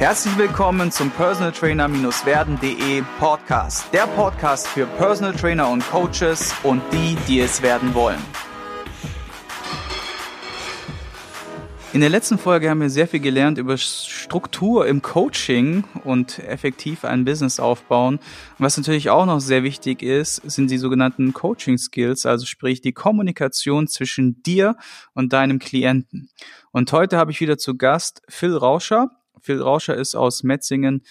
Herzlich willkommen zum Personal Trainer-werden.de Podcast. Der Podcast für Personal Trainer und Coaches und die, die es werden wollen. In der letzten Folge haben wir sehr viel gelernt über Struktur im Coaching und effektiv ein Business aufbauen. Was natürlich auch noch sehr wichtig ist, sind die sogenannten Coaching Skills, also sprich die Kommunikation zwischen dir und deinem Klienten. Und heute habe ich wieder zu Gast Phil Rauscher. Phil Rauscher ist aus Metzingen.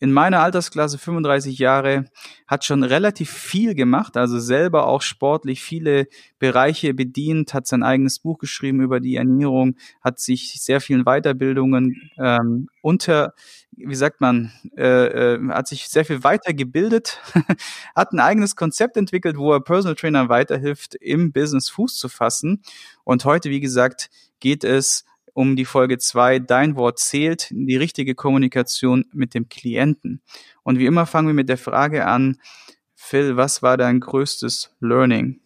In meiner Altersklasse 35 Jahre, hat schon relativ viel gemacht, also selber auch sportlich viele Bereiche bedient, hat sein eigenes Buch geschrieben über die Ernährung, hat sich sehr vielen Weiterbildungen ähm, unter, wie sagt man, äh, äh, hat sich sehr viel weitergebildet, hat ein eigenes Konzept entwickelt, wo er Personal Trainer weiterhilft, im Business Fuß zu fassen. Und heute, wie gesagt, geht es um die Folge zwei Dein Wort zählt, die richtige Kommunikation mit dem Klienten. Und wie immer fangen wir mit der Frage an, Phil, was war dein größtes Learning?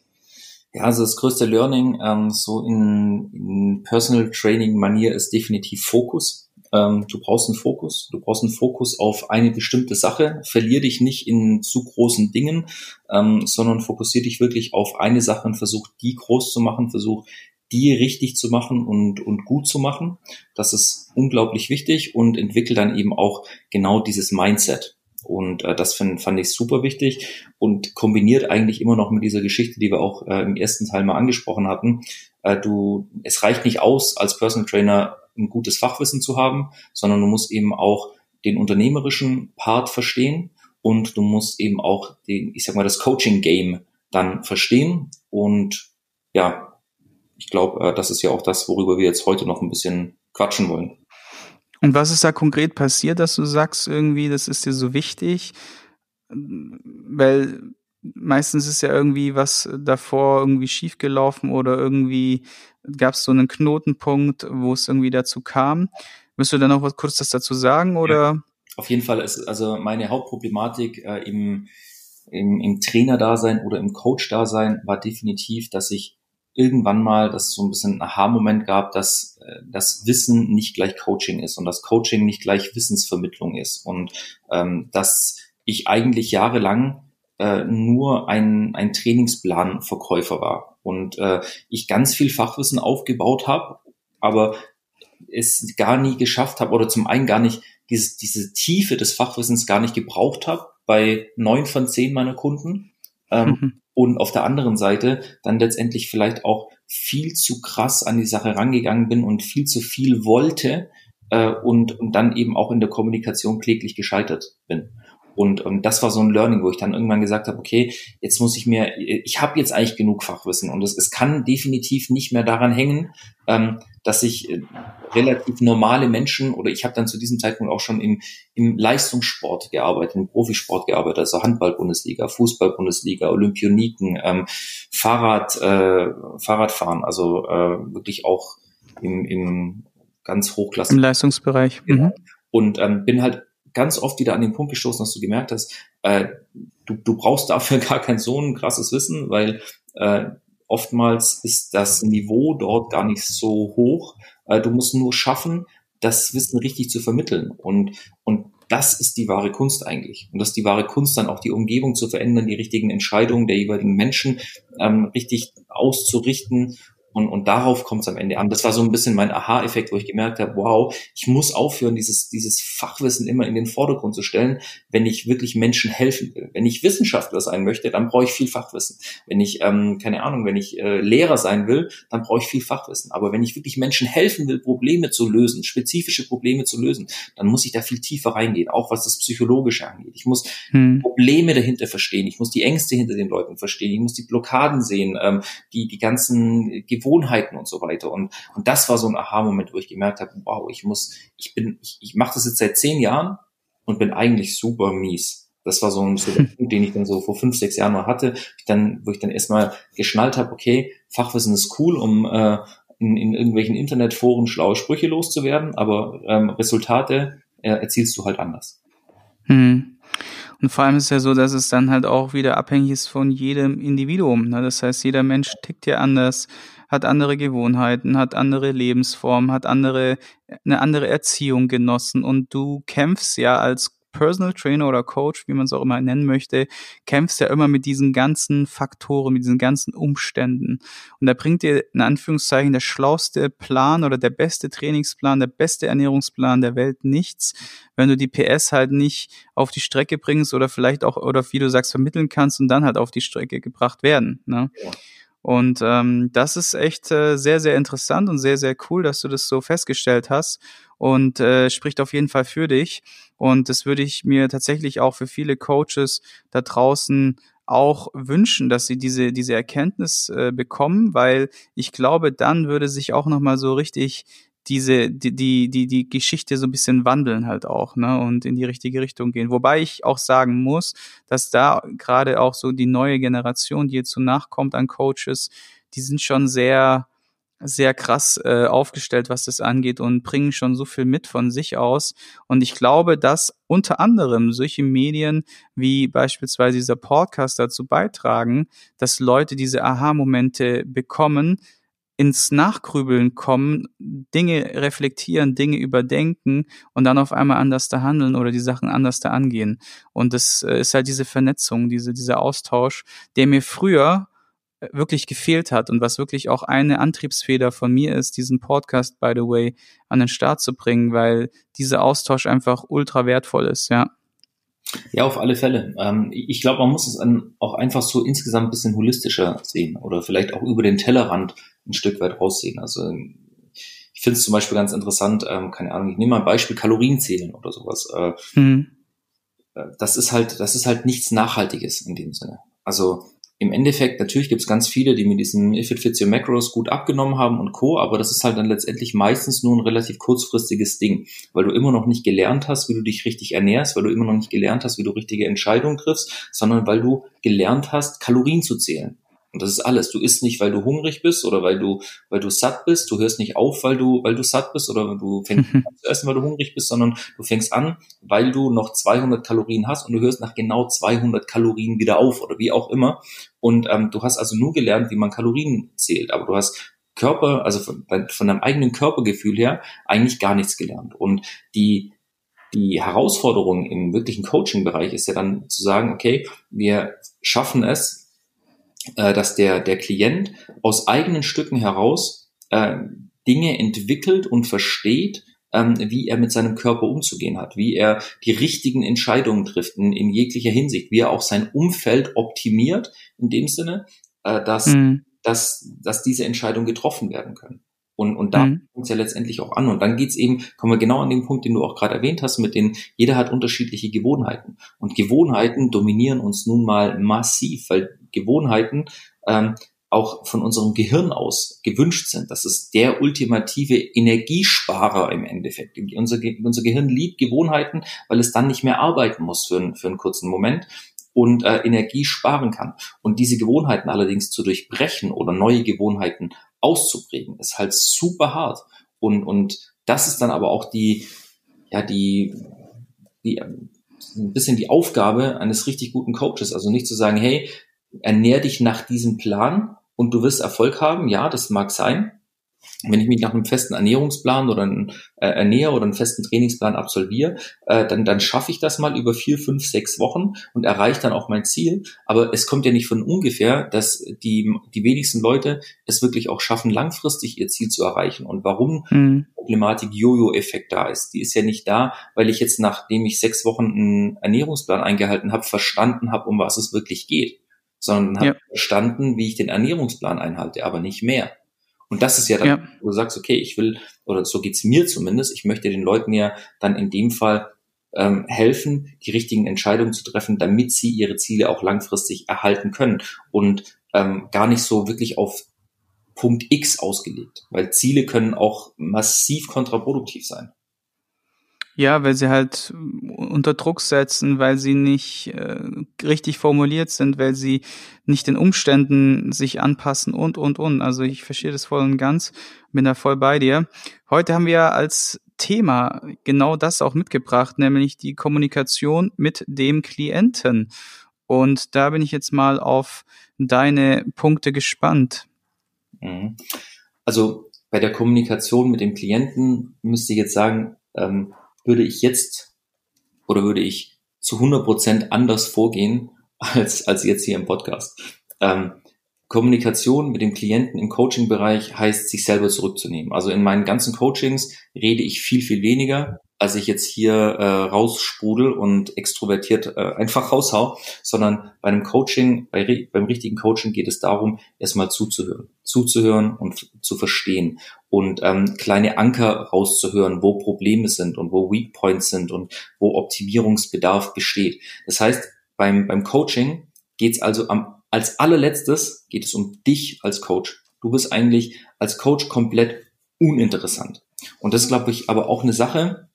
Ja, also das größte Learning ähm, so in, in Personal Training Manier ist definitiv Fokus. Ähm, du brauchst einen Fokus. Du brauchst einen Fokus auf eine bestimmte Sache. Verlier dich nicht in zu großen Dingen, ähm, sondern fokussier dich wirklich auf eine Sache und versuch die groß zu machen. Versuch die richtig zu machen und, und gut zu machen. Das ist unglaublich wichtig und entwickelt dann eben auch genau dieses Mindset. Und äh, das find, fand ich super wichtig und kombiniert eigentlich immer noch mit dieser Geschichte, die wir auch äh, im ersten Teil mal angesprochen hatten. Äh, du, es reicht nicht aus, als Personal Trainer ein gutes Fachwissen zu haben, sondern du musst eben auch den unternehmerischen Part verstehen und du musst eben auch den, ich sag mal, das Coaching Game dann verstehen und ja, ich glaube, äh, das ist ja auch das, worüber wir jetzt heute noch ein bisschen quatschen wollen. Und was ist da konkret passiert, dass du sagst, irgendwie, das ist dir so wichtig? Weil meistens ist ja irgendwie was davor irgendwie schiefgelaufen oder irgendwie gab es so einen Knotenpunkt, wo es irgendwie dazu kam. Willst du da noch was kurz das dazu sagen oder? Ja, auf jeden Fall ist also meine Hauptproblematik äh, im, im, im Trainer-Dasein oder im Coach-Dasein war definitiv, dass ich irgendwann mal, dass es so ein bisschen ein Aha-Moment gab, dass äh, das Wissen nicht gleich Coaching ist und das Coaching nicht gleich Wissensvermittlung ist. Und ähm, dass ich eigentlich jahrelang äh, nur ein, ein Trainingsplanverkäufer war. Und äh, ich ganz viel Fachwissen aufgebaut habe, aber es gar nie geschafft habe oder zum einen gar nicht dieses, diese Tiefe des Fachwissens gar nicht gebraucht habe bei neun von zehn meiner Kunden. Ähm, mhm und auf der anderen Seite dann letztendlich vielleicht auch viel zu krass an die Sache rangegangen bin und viel zu viel wollte äh, und, und dann eben auch in der Kommunikation kläglich gescheitert bin. Und, und das war so ein Learning, wo ich dann irgendwann gesagt habe, okay, jetzt muss ich mir, ich habe jetzt eigentlich genug Fachwissen und es, es kann definitiv nicht mehr daran hängen, ähm, dass ich äh, relativ normale Menschen oder ich habe dann zu diesem Zeitpunkt auch schon im, im Leistungssport gearbeitet, im Profisport gearbeitet, also Handball-Bundesliga, Fußball-Bundesliga, Olympioniken, ähm, Fahrrad, äh, Fahrradfahren, also äh, wirklich auch im, im ganz Hochklasse. Im Leistungsbereich. Mhm. Und ähm, bin halt ganz oft wieder an den Punkt gestoßen, dass du gemerkt hast, äh, du, du brauchst dafür gar kein so ein krasses Wissen, weil äh, oftmals ist das Niveau dort gar nicht so hoch. Äh, du musst nur schaffen, das Wissen richtig zu vermitteln. Und, und das ist die wahre Kunst eigentlich. Und das ist die wahre Kunst, dann auch die Umgebung zu verändern, die richtigen Entscheidungen der jeweiligen Menschen ähm, richtig auszurichten und, und darauf kommt es am Ende an. Das war so ein bisschen mein Aha-Effekt, wo ich gemerkt habe, wow, ich muss aufhören, dieses, dieses Fachwissen immer in den Vordergrund zu stellen, wenn ich wirklich Menschen helfen will. Wenn ich Wissenschaftler sein möchte, dann brauche ich viel Fachwissen. Wenn ich, ähm, keine Ahnung, wenn ich äh, Lehrer sein will, dann brauche ich viel Fachwissen. Aber wenn ich wirklich Menschen helfen will, Probleme zu lösen, spezifische Probleme zu lösen, dann muss ich da viel tiefer reingehen, auch was das Psychologische angeht. Ich muss hm. Probleme dahinter verstehen, ich muss die Ängste hinter den Leuten verstehen, ich muss die Blockaden sehen, ähm, die, die ganzen Gewohnheiten und so weiter. Und, und das war so ein Aha-Moment, wo ich gemerkt habe, wow, ich muss, ich bin, ich, ich mache das jetzt seit zehn Jahren und bin eigentlich super mies. Das war so ein, so der Punkt, den ich dann so vor fünf, sechs Jahren mal hatte, ich dann, wo ich dann erstmal geschnallt habe, okay, Fachwissen ist cool, um äh, in, in irgendwelchen Internetforen schlaue Sprüche loszuwerden, aber ähm, Resultate äh, erzielst du halt anders. Hm. Und vor allem ist es ja so, dass es dann halt auch wieder abhängig ist von jedem Individuum. Ne? Das heißt, jeder Mensch tickt ja anders, hat andere Gewohnheiten, hat andere Lebensformen, hat andere, eine andere Erziehung genossen und du kämpfst ja als Personal Trainer oder Coach, wie man es auch immer nennen möchte, kämpfst ja immer mit diesen ganzen Faktoren, mit diesen ganzen Umständen. Und da bringt dir in Anführungszeichen der schlauste Plan oder der beste Trainingsplan, der beste Ernährungsplan der Welt nichts, wenn du die PS halt nicht auf die Strecke bringst oder vielleicht auch, oder wie du sagst, vermitteln kannst und dann halt auf die Strecke gebracht werden. Ne? Ja. Und ähm, das ist echt äh, sehr, sehr interessant und sehr, sehr cool, dass du das so festgestellt hast und äh, spricht auf jeden Fall für dich. Und das würde ich mir tatsächlich auch für viele Coaches da draußen auch wünschen, dass sie diese diese Erkenntnis äh, bekommen, weil ich glaube, dann würde sich auch noch mal so richtig diese die die die Geschichte so ein bisschen wandeln halt auch ne und in die richtige Richtung gehen wobei ich auch sagen muss dass da gerade auch so die neue Generation die jetzt so nachkommt an Coaches die sind schon sehr sehr krass äh, aufgestellt, was das angeht und bringen schon so viel mit von sich aus. Und ich glaube, dass unter anderem solche Medien wie beispielsweise dieser Podcast dazu beitragen, dass Leute diese Aha-Momente bekommen, ins Nachgrübeln kommen, Dinge reflektieren, Dinge überdenken und dann auf einmal anders da handeln oder die Sachen anders da angehen. Und das äh, ist halt diese Vernetzung, diese, dieser Austausch, der mir früher äh, wirklich gefehlt hat und was wirklich auch eine Antriebsfeder von mir ist, diesen Podcast, by the way, an den Start zu bringen, weil dieser Austausch einfach ultra wertvoll ist, ja. Ja, auf alle Fälle. Ähm, ich glaube, man muss es auch einfach so insgesamt ein bisschen holistischer sehen oder vielleicht auch über den Tellerrand ein Stück weit raussehen. Also ich finde es zum Beispiel ganz interessant, ähm, keine Ahnung, ich nehme mal ein Beispiel Kalorien zählen oder sowas. Äh, mhm. Das ist halt, das ist halt nichts Nachhaltiges in dem Sinne. Also im Endeffekt, natürlich gibt es ganz viele, die mit diesem If it fits your macros gut abgenommen haben und Co., aber das ist halt dann letztendlich meistens nur ein relativ kurzfristiges Ding, weil du immer noch nicht gelernt hast, wie du dich richtig ernährst, weil du immer noch nicht gelernt hast, wie du richtige Entscheidungen triffst, sondern weil du gelernt hast, Kalorien zu zählen. Und das ist alles. Du isst nicht, weil du hungrig bist oder weil du, weil du satt bist. Du hörst nicht auf, weil du, weil du satt bist oder du fängst an zu essen, weil du hungrig bist, sondern du fängst an, weil du noch 200 Kalorien hast und du hörst nach genau 200 Kalorien wieder auf oder wie auch immer. Und ähm, du hast also nur gelernt, wie man Kalorien zählt, aber du hast Körper, also von, von deinem eigenen Körpergefühl her eigentlich gar nichts gelernt. Und die die Herausforderung im wirklichen Coaching-Bereich ist ja dann zu sagen, okay, wir schaffen es, äh, dass der, der Klient aus eigenen Stücken heraus äh, Dinge entwickelt und versteht, ähm, wie er mit seinem Körper umzugehen hat, wie er die richtigen Entscheidungen trifft in, in jeglicher Hinsicht, wie er auch sein Umfeld optimiert, in dem Sinne, äh, dass, mhm. dass, dass diese Entscheidungen getroffen werden können. Und, und da mhm. fängt es ja letztendlich auch an. Und dann geht's eben, kommen wir genau an den Punkt, den du auch gerade erwähnt hast, mit den, jeder hat unterschiedliche Gewohnheiten. Und Gewohnheiten dominieren uns nun mal massiv, weil Gewohnheiten ähm, auch von unserem Gehirn aus gewünscht sind. Das ist der ultimative Energiesparer im Endeffekt. Unser, unser Gehirn liebt Gewohnheiten, weil es dann nicht mehr arbeiten muss für, einen, für einen kurzen Moment und äh, Energie sparen kann. Und diese Gewohnheiten allerdings zu durchbrechen oder neue Gewohnheiten auszuprägen, ist halt super hart. Und, und das ist dann aber auch die, ja, die, die, ein bisschen die Aufgabe eines richtig guten Coaches. Also nicht zu sagen, hey, ernähr dich nach diesem Plan und du wirst Erfolg haben. Ja, das mag sein. Wenn ich mich nach einem festen Ernährungsplan oder einen äh, ernähre oder einen festen Trainingsplan absolviere, äh, dann, dann schaffe ich das mal über vier, fünf, sechs Wochen und erreiche dann auch mein Ziel. Aber es kommt ja nicht von ungefähr, dass die, die wenigsten Leute es wirklich auch schaffen, langfristig ihr Ziel zu erreichen. Und warum mhm. Problematik Jojo-Effekt da ist, die ist ja nicht da, weil ich jetzt, nachdem ich sechs Wochen einen Ernährungsplan eingehalten habe, verstanden habe, um was es wirklich geht sondern habe ja. verstanden, wie ich den Ernährungsplan einhalte, aber nicht mehr. Und das ist ja dann, ja. wo du sagst, okay, ich will, oder so geht's mir zumindest, ich möchte den Leuten ja dann in dem Fall ähm, helfen, die richtigen Entscheidungen zu treffen, damit sie ihre Ziele auch langfristig erhalten können und ähm, gar nicht so wirklich auf Punkt X ausgelegt, weil Ziele können auch massiv kontraproduktiv sein. Ja, weil sie halt äh, unter Druck setzen, weil sie nicht äh, richtig formuliert sind, weil sie nicht den Umständen sich anpassen und, und, und. Also ich verstehe das voll und ganz, bin da voll bei dir. Heute haben wir als Thema genau das auch mitgebracht, nämlich die Kommunikation mit dem Klienten. Und da bin ich jetzt mal auf deine Punkte gespannt. Mhm. Also bei der Kommunikation mit dem Klienten müsste ich jetzt sagen, ähm, würde ich jetzt oder würde ich zu 100 Prozent anders vorgehen als, als jetzt hier im Podcast. Ähm, Kommunikation mit dem Klienten im Coaching-Bereich heißt, sich selber zurückzunehmen. Also in meinen ganzen Coachings rede ich viel, viel weniger, als ich jetzt hier äh, raussprudel und extrovertiert äh, einfach raushau, sondern bei einem Coaching, bei, beim richtigen Coaching geht es darum, erstmal zuzuhören, zuzuhören und zu verstehen und ähm, kleine Anker rauszuhören, wo Probleme sind und wo Weak Points sind und wo Optimierungsbedarf besteht. Das heißt, beim, beim Coaching geht es also am, als allerletztes geht es um dich als Coach. Du bist eigentlich als Coach komplett uninteressant. Und das glaube ich, aber auch eine Sache,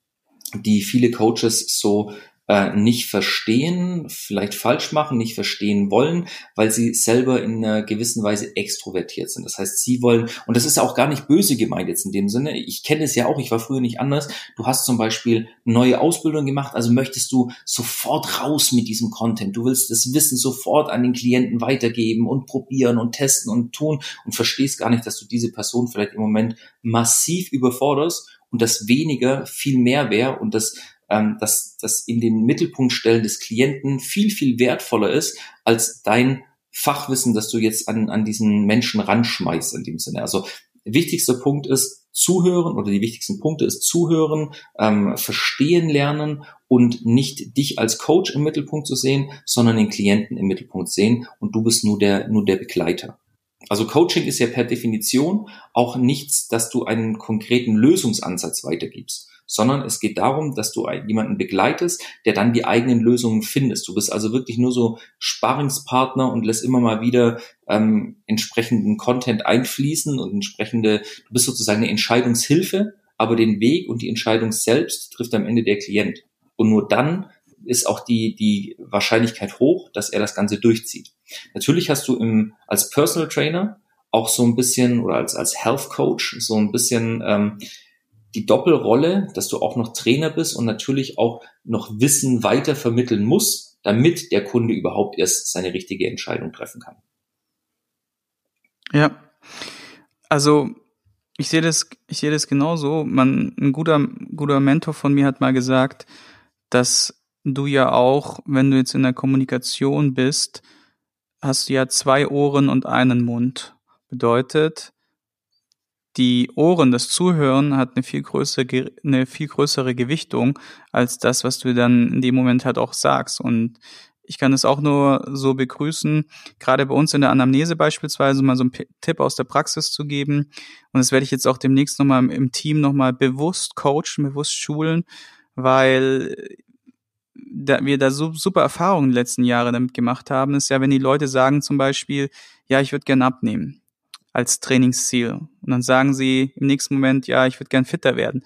die viele Coaches so äh, nicht verstehen, vielleicht falsch machen, nicht verstehen wollen, weil sie selber in einer gewissen Weise extrovertiert sind. Das heißt, sie wollen, und das ist ja auch gar nicht böse gemeint jetzt in dem Sinne, ich kenne es ja auch, ich war früher nicht anders, du hast zum Beispiel neue Ausbildung gemacht, also möchtest du sofort raus mit diesem Content, du willst das Wissen sofort an den Klienten weitergeben und probieren und testen und tun und verstehst gar nicht, dass du diese Person vielleicht im Moment massiv überforderst und das weniger viel mehr wäre und das ähm, dass das in den Mittelpunkt stellen des Klienten viel, viel wertvoller ist als dein Fachwissen, das du jetzt an, an diesen Menschen ranschmeißt in dem Sinne. Also wichtigster Punkt ist zuhören oder die wichtigsten Punkte ist zuhören, ähm, verstehen lernen und nicht dich als Coach im Mittelpunkt zu sehen, sondern den Klienten im Mittelpunkt sehen und du bist nur der, nur der Begleiter. Also Coaching ist ja per Definition auch nichts, dass du einen konkreten Lösungsansatz weitergibst, sondern es geht darum, dass du jemanden begleitest, der dann die eigenen Lösungen findest. Du bist also wirklich nur so Sparingspartner und lässt immer mal wieder ähm, entsprechenden Content einfließen und entsprechende, du bist sozusagen eine Entscheidungshilfe, aber den Weg und die Entscheidung selbst trifft am Ende der Klient. Und nur dann ist auch die, die Wahrscheinlichkeit hoch, dass er das Ganze durchzieht. Natürlich hast du im, als Personal Trainer auch so ein bisschen oder als, als Health Coach so ein bisschen ähm, die Doppelrolle, dass du auch noch Trainer bist und natürlich auch noch Wissen weiter vermitteln musst, damit der Kunde überhaupt erst seine richtige Entscheidung treffen kann. Ja, also ich sehe das, ich sehe das genauso. Man, ein guter, guter Mentor von mir hat mal gesagt, dass du ja auch, wenn du jetzt in der Kommunikation bist, hast du ja zwei Ohren und einen Mund. Bedeutet, die Ohren, das Zuhören hat eine viel größere, eine viel größere Gewichtung als das, was du dann in dem Moment halt auch sagst. Und ich kann es auch nur so begrüßen, gerade bei uns in der Anamnese beispielsweise mal so einen Tipp aus der Praxis zu geben. Und das werde ich jetzt auch demnächst nochmal im Team nochmal bewusst coachen, bewusst schulen, weil da wir da so super Erfahrungen in den letzten Jahren damit gemacht haben, ist ja, wenn die Leute sagen zum Beispiel, ja, ich würde gern abnehmen als Trainingsziel. Und dann sagen sie im nächsten Moment, ja, ich würde gern fitter werden.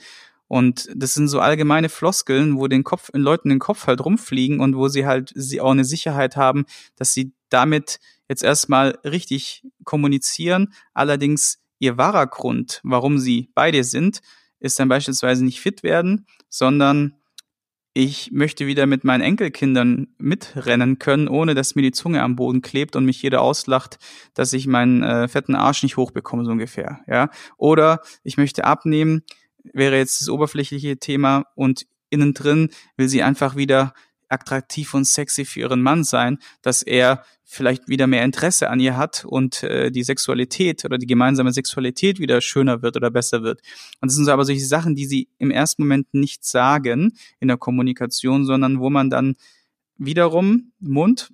Und das sind so allgemeine Floskeln, wo den Kopf, in Leuten den Kopf halt rumfliegen und wo sie halt sie auch eine Sicherheit haben, dass sie damit jetzt erstmal richtig kommunizieren. Allerdings ihr wahrer Grund, warum sie bei dir sind, ist dann beispielsweise nicht fit werden, sondern ich möchte wieder mit meinen Enkelkindern mitrennen können, ohne dass mir die Zunge am Boden klebt und mich jeder auslacht, dass ich meinen äh, fetten Arsch nicht hochbekomme, so ungefähr. Ja? Oder ich möchte abnehmen, wäre jetzt das oberflächliche Thema und innen drin will sie einfach wieder attraktiv und sexy für ihren Mann sein, dass er vielleicht wieder mehr Interesse an ihr hat und äh, die Sexualität oder die gemeinsame Sexualität wieder schöner wird oder besser wird. Und das sind so aber solche Sachen, die sie im ersten Moment nicht sagen in der Kommunikation, sondern wo man dann wiederum Mund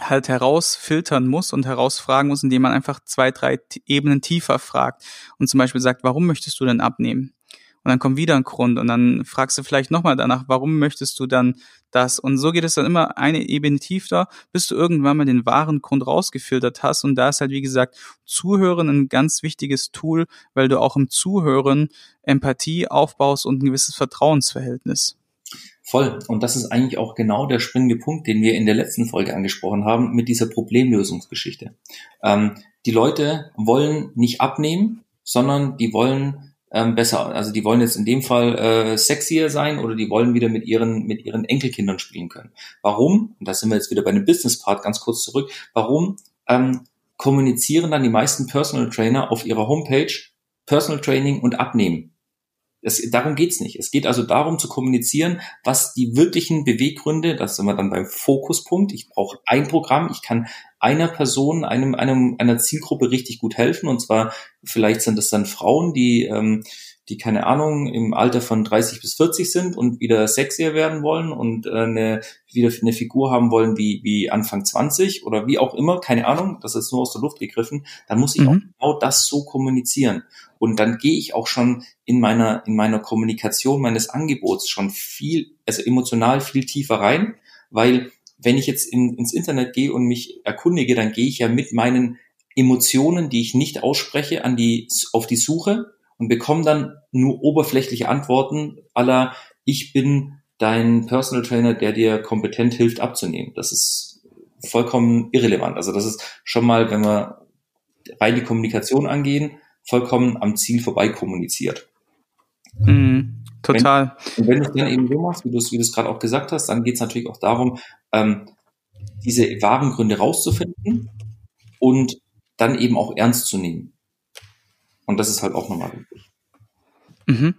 halt herausfiltern muss und herausfragen muss, indem man einfach zwei, drei Ebenen tiefer fragt und zum Beispiel sagt, warum möchtest du denn abnehmen? Und dann kommt wieder ein Grund und dann fragst du vielleicht nochmal danach, warum möchtest du dann das? Und so geht es dann immer eine Ebene tiefer, bis du irgendwann mal den wahren Grund rausgefiltert hast. Und da ist halt, wie gesagt, Zuhören ein ganz wichtiges Tool, weil du auch im Zuhören Empathie aufbaust und ein gewisses Vertrauensverhältnis. Voll. Und das ist eigentlich auch genau der springende Punkt, den wir in der letzten Folge angesprochen haben mit dieser Problemlösungsgeschichte. Ähm, die Leute wollen nicht abnehmen, sondern die wollen ähm, besser. Also die wollen jetzt in dem Fall äh, sexier sein oder die wollen wieder mit ihren mit ihren Enkelkindern spielen können. Warum? Und da sind wir jetzt wieder bei dem Business Part ganz kurz zurück. Warum ähm, kommunizieren dann die meisten Personal Trainer auf ihrer Homepage Personal Training und Abnehmen. Es, darum geht's nicht. Es geht also darum zu kommunizieren, was die wirklichen Beweggründe, das sind wir dann beim Fokuspunkt. Ich brauche ein Programm, ich kann einer Person, einem, einem, einer Zielgruppe richtig gut helfen. Und zwar, vielleicht sind es dann Frauen, die ähm, die keine Ahnung im Alter von 30 bis 40 sind und wieder sexier werden wollen und äh, eine, wieder eine Figur haben wollen wie, wie Anfang 20 oder wie auch immer, keine Ahnung, das ist nur aus der Luft gegriffen, dann muss ich mhm. auch genau das so kommunizieren. Und dann gehe ich auch schon in meiner, in meiner Kommunikation meines Angebots schon viel, also emotional viel tiefer rein, weil wenn ich jetzt in, ins Internet gehe und mich erkundige, dann gehe ich ja mit meinen Emotionen, die ich nicht ausspreche, an die, auf die Suche und bekomme dann nur oberflächliche Antworten aller ich bin dein Personal Trainer, der dir kompetent hilft abzunehmen. Das ist vollkommen irrelevant. Also das ist schon mal, wenn wir rein die Kommunikation angehen, vollkommen am Ziel vorbei kommuniziert. Mm, total. Wenn, und wenn du es dann eben so machst, wie du es wie gerade auch gesagt hast, dann geht es natürlich auch darum, ähm, diese wahren Gründe rauszufinden und dann eben auch ernst zu nehmen. Und das ist halt auch nochmal wichtig. Mhm.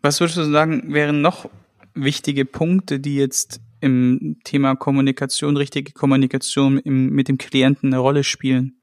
Was würdest du sagen, wären noch wichtige Punkte, die jetzt im Thema Kommunikation, richtige Kommunikation im, mit dem Klienten eine Rolle spielen?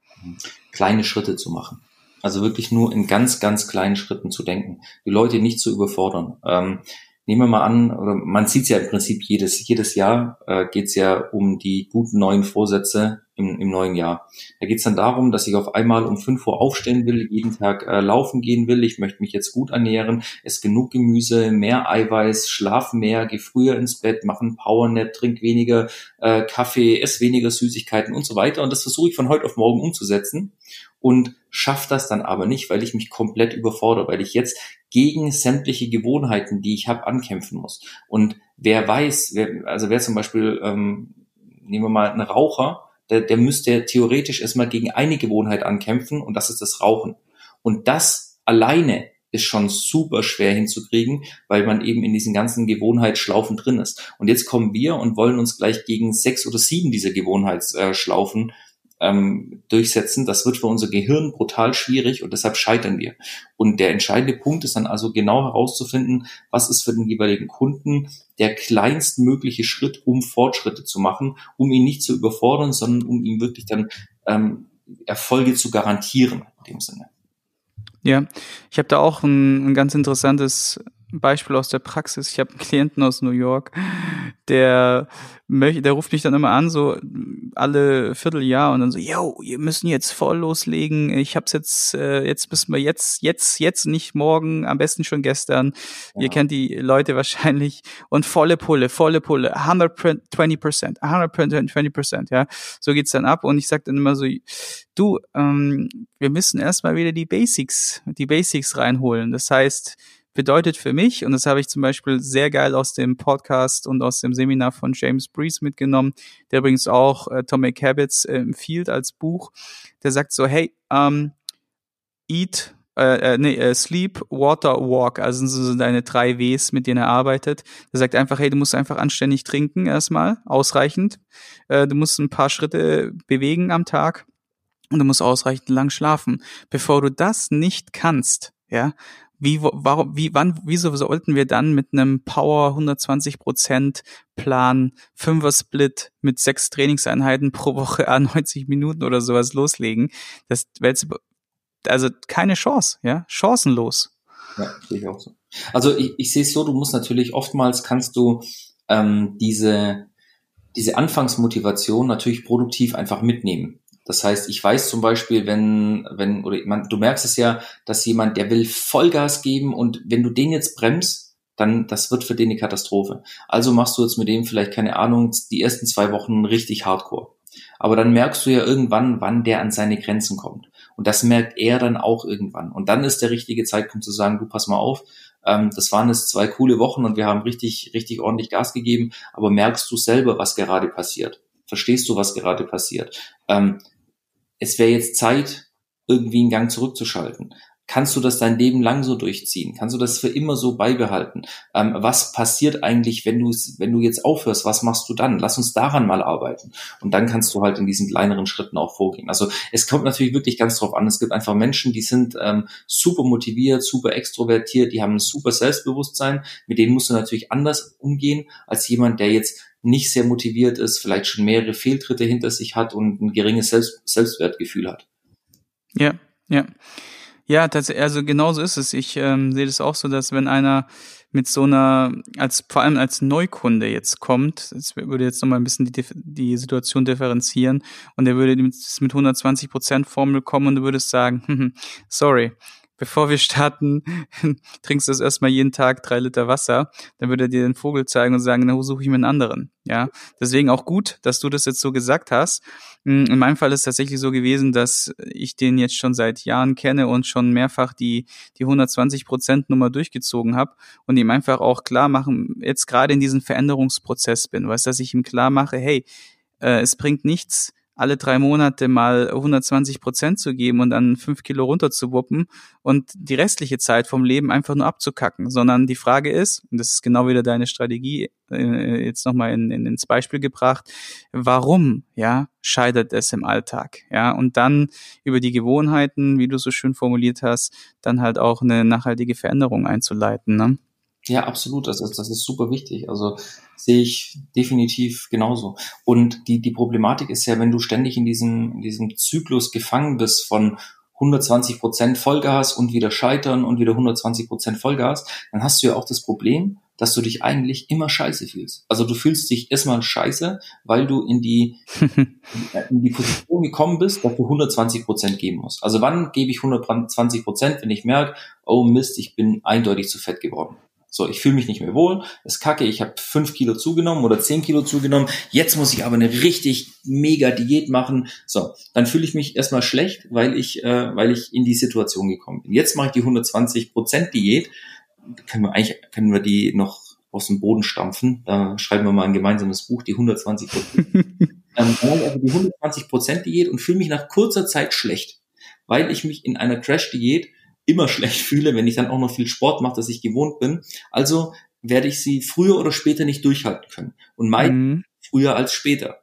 Kleine Schritte zu machen. Also wirklich nur in ganz, ganz kleinen Schritten zu denken. Die Leute nicht zu überfordern. Ähm, nehmen wir mal an, oder man sieht es ja im Prinzip jedes, jedes Jahr äh, geht es ja um die guten neuen Vorsätze im, im neuen Jahr. Da geht es dann darum, dass ich auf einmal um 5 Uhr aufstehen will, jeden Tag äh, laufen gehen will, ich möchte mich jetzt gut ernähren, ess genug Gemüse, mehr Eiweiß, schlaf mehr, geh früher ins Bett, mach einen Powernap, trink weniger äh, Kaffee, ess weniger Süßigkeiten und so weiter. Und das versuche ich von heute auf morgen umzusetzen und schaffe das dann aber nicht, weil ich mich komplett überfordere, weil ich jetzt gegen sämtliche Gewohnheiten, die ich habe, ankämpfen muss. Und wer weiß, wer, also wer zum Beispiel, ähm, nehmen wir mal einen Raucher, der, der müsste theoretisch erstmal gegen eine Gewohnheit ankämpfen und das ist das Rauchen. Und das alleine ist schon super schwer hinzukriegen, weil man eben in diesen ganzen Gewohnheitsschlaufen drin ist. Und jetzt kommen wir und wollen uns gleich gegen sechs oder sieben dieser Gewohnheitsschlaufen ähm, durchsetzen. Das wird für unser Gehirn brutal schwierig und deshalb scheitern wir. Und der entscheidende Punkt ist dann also genau herauszufinden, was ist für den jeweiligen Kunden der kleinstmögliche Schritt, um Fortschritte zu machen, um ihn nicht zu überfordern, sondern um ihm wirklich dann ähm, Erfolge zu garantieren in dem Sinne. Ja, ich habe da auch ein, ein ganz interessantes Beispiel aus der Praxis. Ich habe einen Klienten aus New York, der möchte, der ruft mich dann immer an, so alle Vierteljahr und dann so, yo, wir müssen jetzt voll loslegen. Ich hab's jetzt, äh, jetzt müssen wir jetzt, jetzt, jetzt nicht morgen, am besten schon gestern. Ja. Ihr kennt die Leute wahrscheinlich und volle Pulle, volle Pulle, 120 Prozent, 120 Prozent, ja. So geht's dann ab und ich sag dann immer so, du, ähm, wir müssen erstmal wieder die Basics, die Basics reinholen. Das heißt, bedeutet für mich, und das habe ich zum Beispiel sehr geil aus dem Podcast und aus dem Seminar von James Breeze mitgenommen, der übrigens auch äh, Atomic Habits äh, empfiehlt als Buch, der sagt so, hey, ähm, eat, äh, äh, nee, äh, Sleep, Water, Walk, also sind so deine drei Ws, mit denen er arbeitet. Der sagt einfach, hey, du musst einfach anständig trinken erstmal, ausreichend. Äh, du musst ein paar Schritte bewegen am Tag und du musst ausreichend lang schlafen. Bevor du das nicht kannst, ja, wie, warum, wie, wann, wieso sollten wir dann mit einem Power 120 Prozent Plan, Fünfer Split mit sechs Trainingseinheiten pro Woche an 90 Minuten oder sowas loslegen? Das, also keine Chance, ja, chancenlos. Ja, sehe ich auch so. Also ich, ich sehe es so, du musst natürlich oftmals kannst du ähm, diese diese Anfangsmotivation natürlich produktiv einfach mitnehmen. Das heißt, ich weiß zum Beispiel, wenn, wenn, oder man, du merkst es ja, dass jemand, der will Vollgas geben und wenn du den jetzt bremst, dann, das wird für den eine Katastrophe. Also machst du jetzt mit dem vielleicht, keine Ahnung, die ersten zwei Wochen richtig hardcore. Aber dann merkst du ja irgendwann, wann der an seine Grenzen kommt. Und das merkt er dann auch irgendwann. Und dann ist der richtige Zeitpunkt zu sagen, du pass mal auf, ähm, das waren jetzt zwei coole Wochen und wir haben richtig, richtig ordentlich Gas gegeben, aber merkst du selber, was gerade passiert? Verstehst du, was gerade passiert? Ähm, es wäre jetzt Zeit, irgendwie einen Gang zurückzuschalten. Kannst du das dein Leben lang so durchziehen? Kannst du das für immer so beibehalten? Ähm, was passiert eigentlich, wenn du wenn du jetzt aufhörst? Was machst du dann? Lass uns daran mal arbeiten. Und dann kannst du halt in diesen kleineren Schritten auch vorgehen. Also es kommt natürlich wirklich ganz drauf an. Es gibt einfach Menschen, die sind ähm, super motiviert, super extrovertiert, die haben ein super Selbstbewusstsein. Mit denen musst du natürlich anders umgehen als jemand, der jetzt nicht sehr motiviert ist, vielleicht schon mehrere Fehltritte hinter sich hat und ein geringes Selbst Selbstwertgefühl hat. Ja, ja. Ja, das, also genauso ist es. Ich ähm, sehe das auch so, dass wenn einer mit so einer, als vor allem als Neukunde jetzt kommt, das würde jetzt nochmal ein bisschen die, die Situation differenzieren und der würde mit, mit 120 Prozent Formel kommen und du würdest sagen, sorry, bevor wir starten, trinkst du das erstmal jeden Tag drei Liter Wasser, dann würde er dir den Vogel zeigen und sagen, na, wo suche ich mir einen anderen? Ja, deswegen auch gut, dass du das jetzt so gesagt hast. Hm, in meinem Fall ist tatsächlich so gewesen, dass ich den jetzt schon seit Jahren kenne und schon mehrfach die, die 120 Prozent Nummer durchgezogen habe und ihm einfach auch klar machen, jetzt gerade in diesem Veränderungsprozess bin, weißt, dass ich ihm klar mache, hey, äh, es bringt nichts, alle drei Monate mal 120 Prozent zu geben und dann fünf Kilo runterzuwuppen und die restliche Zeit vom Leben einfach nur abzukacken, sondern die Frage ist, und das ist genau wieder deine Strategie äh, jetzt nochmal in, in, ins Beispiel gebracht, warum, ja, scheitert es im Alltag, ja, und dann über die Gewohnheiten, wie du so schön formuliert hast, dann halt auch eine nachhaltige Veränderung einzuleiten, ne? Ja, absolut. Das ist, das ist super wichtig. Also sehe ich definitiv genauso. Und die, die Problematik ist ja, wenn du ständig in diesem, in diesem Zyklus gefangen bist von 120 Prozent Vollgas und wieder scheitern und wieder 120 Prozent Vollgas, dann hast du ja auch das Problem, dass du dich eigentlich immer scheiße fühlst. Also du fühlst dich erstmal scheiße, weil du in die, in die Position gekommen bist, dass du 120 Prozent geben musst. Also wann gebe ich 120 Prozent, wenn ich merke, oh Mist, ich bin eindeutig zu fett geworden. So, ich fühle mich nicht mehr wohl, ist kacke, ich habe fünf Kilo zugenommen oder zehn Kilo zugenommen, jetzt muss ich aber eine richtig mega Diät machen. So, dann fühle ich mich erstmal schlecht, weil ich, äh, weil ich in die Situation gekommen bin. Jetzt mache ich die 120 Prozent Diät. Können wir eigentlich, können wir die noch aus dem Boden stampfen. Da schreiben wir mal ein gemeinsames Buch, die 120 Prozent. ähm, also die 120 Prozent Diät und fühle mich nach kurzer Zeit schlecht, weil ich mich in einer Crash-Diät immer schlecht fühle, wenn ich dann auch noch viel Sport mache, dass ich gewohnt bin. Also werde ich sie früher oder später nicht durchhalten können. Und meist mhm. früher als später.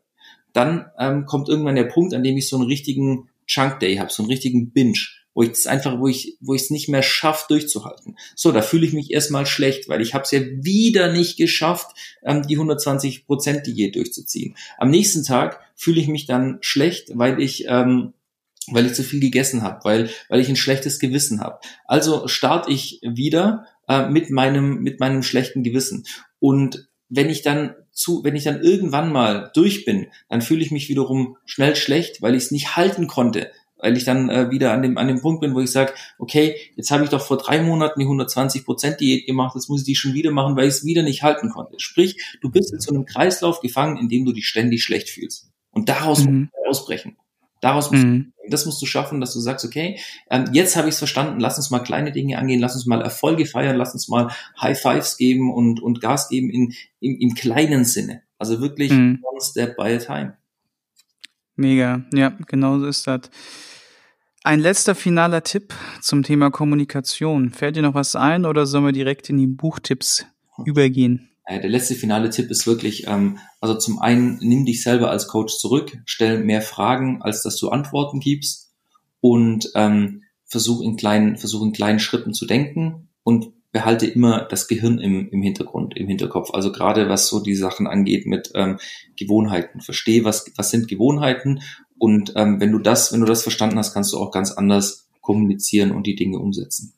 Dann ähm, kommt irgendwann der Punkt, an dem ich so einen richtigen Chunk Day habe, so einen richtigen Binge, wo ich es einfach, wo ich, wo ich es nicht mehr schaffe, durchzuhalten. So, da fühle ich mich erstmal schlecht, weil ich habe es ja wieder nicht geschafft, ähm, die 120 Prozent Diät durchzuziehen. Am nächsten Tag fühle ich mich dann schlecht, weil ich ähm, weil ich zu viel gegessen habe, weil, weil ich ein schlechtes Gewissen habe. Also starte ich wieder äh, mit meinem mit meinem schlechten Gewissen. Und wenn ich dann zu, wenn ich dann irgendwann mal durch bin, dann fühle ich mich wiederum schnell schlecht, weil ich es nicht halten konnte, weil ich dann äh, wieder an dem an dem Punkt bin, wo ich sage, okay, jetzt habe ich doch vor drei Monaten die 120 Prozent Diät gemacht, jetzt muss ich die schon wieder machen, weil ich es wieder nicht halten konnte. Sprich, du bist in so einem Kreislauf gefangen, in dem du dich ständig schlecht fühlst. Und daraus mhm. ausbrechen. Daraus musst mhm. du, das musst du schaffen, dass du sagst, okay, ähm, jetzt habe ich es verstanden, lass uns mal kleine Dinge angehen, lass uns mal Erfolge feiern, lass uns mal High Fives geben und, und Gas geben in, im, im kleinen Sinne. Also wirklich mhm. one step by a time. Mega, ja, genau so ist das. Ein letzter finaler Tipp zum Thema Kommunikation. Fällt dir noch was ein oder sollen wir direkt in die Buchtipps übergehen? Äh, der letzte finale Tipp ist wirklich, ähm, also zum einen, nimm dich selber als Coach zurück, stell mehr Fragen, als dass du Antworten gibst und ähm, versuch in kleinen, versuch in kleinen Schritten zu denken und behalte immer das Gehirn im, im Hintergrund, im Hinterkopf. Also gerade was so die Sachen angeht mit ähm, Gewohnheiten. Verstehe, was, was sind Gewohnheiten und ähm, wenn du das, wenn du das verstanden hast, kannst du auch ganz anders kommunizieren und die Dinge umsetzen.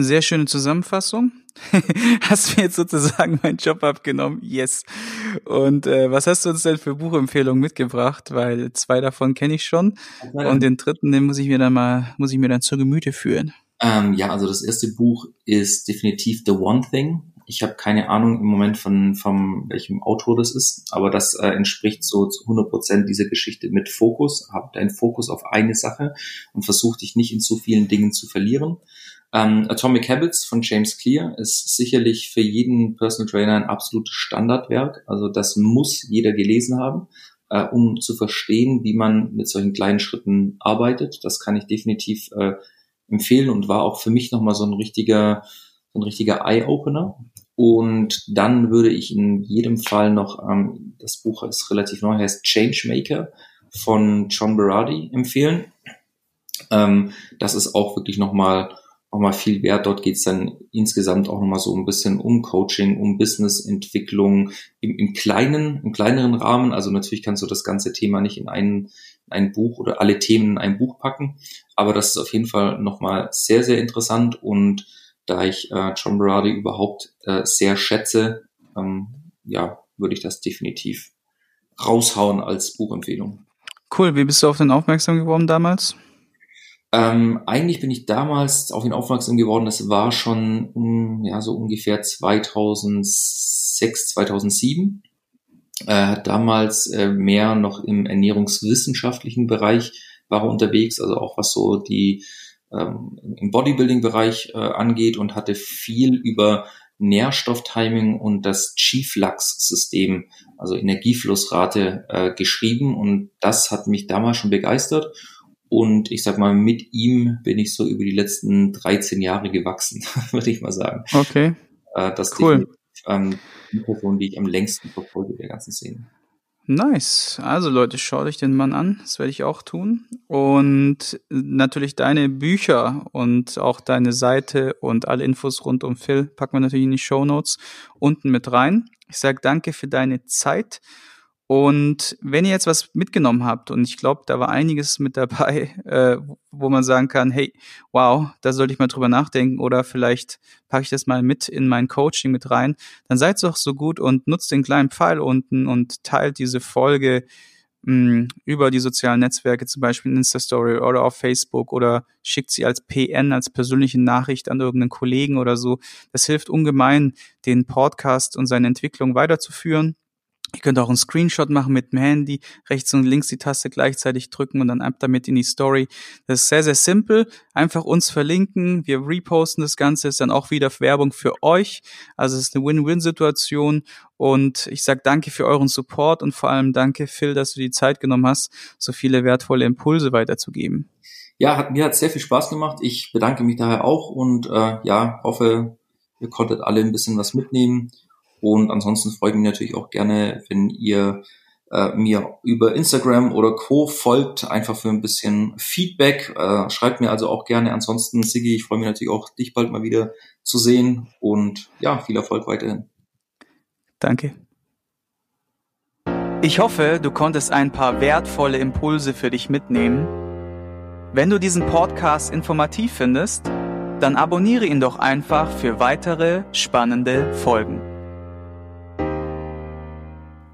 Sehr schöne Zusammenfassung. hast mir jetzt sozusagen meinen Job abgenommen. Yes. Und äh, was hast du uns denn für Buchempfehlungen mitgebracht? Weil zwei davon kenne ich schon. Und den dritten, den muss ich mir dann mal, muss ich mir dann zur Gemüte führen. Ähm, ja, also das erste Buch ist definitiv The One Thing. Ich habe keine Ahnung im Moment von, von welchem Autor das ist, aber das äh, entspricht so zu 100 Prozent dieser Geschichte mit Fokus. Hab deinen Fokus auf eine Sache und versuch dich nicht in zu vielen Dingen zu verlieren. Ähm, Atomic Habits von James Clear ist sicherlich für jeden Personal Trainer ein absolutes Standardwerk. Also das muss jeder gelesen haben, äh, um zu verstehen, wie man mit solchen kleinen Schritten arbeitet. Das kann ich definitiv äh, empfehlen und war auch für mich nochmal so ein richtiger, so ein richtiger Eye-Opener. Und dann würde ich in jedem Fall noch, ähm, das Buch ist relativ neu, heißt Changemaker von John Berardi empfehlen. Ähm, das ist auch wirklich nochmal noch mal viel wert. Dort geht es dann insgesamt auch nochmal so ein bisschen um Coaching, um Businessentwicklung im, im kleinen, im kleineren Rahmen. Also natürlich kannst du das ganze Thema nicht in ein, ein Buch oder alle Themen in ein Buch packen. Aber das ist auf jeden Fall nochmal sehr, sehr interessant. Und da ich äh, John Berardi überhaupt äh, sehr schätze, ähm, ja, würde ich das definitiv raushauen als Buchempfehlung. Cool, wie bist du auf den aufmerksam geworden damals? Ähm, eigentlich bin ich damals auf ihn aufmerksam geworden, das war schon um, ja, so ungefähr 2006, 2007. Er hat damals äh, mehr noch im ernährungswissenschaftlichen Bereich war er unterwegs, also auch was so die ähm, im Bodybuilding-Bereich äh, angeht und hatte viel über Nährstofftiming und das G-Flux-System, also Energieflussrate, äh, geschrieben. Und das hat mich damals schon begeistert. Und ich sag mal, mit ihm bin ich so über die letzten 13 Jahre gewachsen, würde ich mal sagen. Okay. Äh, das cool. ähm, die Person, die ich am längsten verfolge der ganzen Szene. Nice. Also Leute, schaut euch den Mann an. Das werde ich auch tun. Und natürlich deine Bücher und auch deine Seite und alle Infos rund um Phil packen wir natürlich in die Show Notes unten mit rein. Ich sage danke für deine Zeit und wenn ihr jetzt was mitgenommen habt, und ich glaube, da war einiges mit dabei, äh, wo man sagen kann, hey, wow, da sollte ich mal drüber nachdenken oder vielleicht packe ich das mal mit in mein Coaching mit rein, dann seid doch so gut und nutzt den kleinen Pfeil unten und teilt diese Folge mh, hm, über die sozialen Netzwerke, zum Beispiel in Insta-Story oder auf Facebook oder schickt sie als PN, als persönliche Nachricht an irgendeinen Kollegen oder so. Das hilft ungemein, den Podcast und seine Entwicklung weiterzuführen Ihr könnt auch einen Screenshot machen mit dem Handy, rechts und links die Taste gleichzeitig drücken und dann ab damit in die Story. Das ist sehr, sehr simpel. Einfach uns verlinken. Wir reposten das Ganze, ist dann auch wieder Werbung für euch. Also es ist eine Win-Win-Situation. Und ich sage danke für euren Support und vor allem danke, Phil, dass du die Zeit genommen hast, so viele wertvolle Impulse weiterzugeben. Ja, hat, mir hat sehr viel Spaß gemacht. Ich bedanke mich daher auch und äh, ja, hoffe, ihr konntet alle ein bisschen was mitnehmen. Und ansonsten freue ich mich natürlich auch gerne, wenn ihr äh, mir über Instagram oder Co. folgt, einfach für ein bisschen Feedback. Äh, schreibt mir also auch gerne. Ansonsten, Siggi, ich freue mich natürlich auch, dich bald mal wieder zu sehen. Und ja, viel Erfolg weiterhin. Danke. Ich hoffe, du konntest ein paar wertvolle Impulse für dich mitnehmen. Wenn du diesen Podcast informativ findest, dann abonniere ihn doch einfach für weitere spannende Folgen.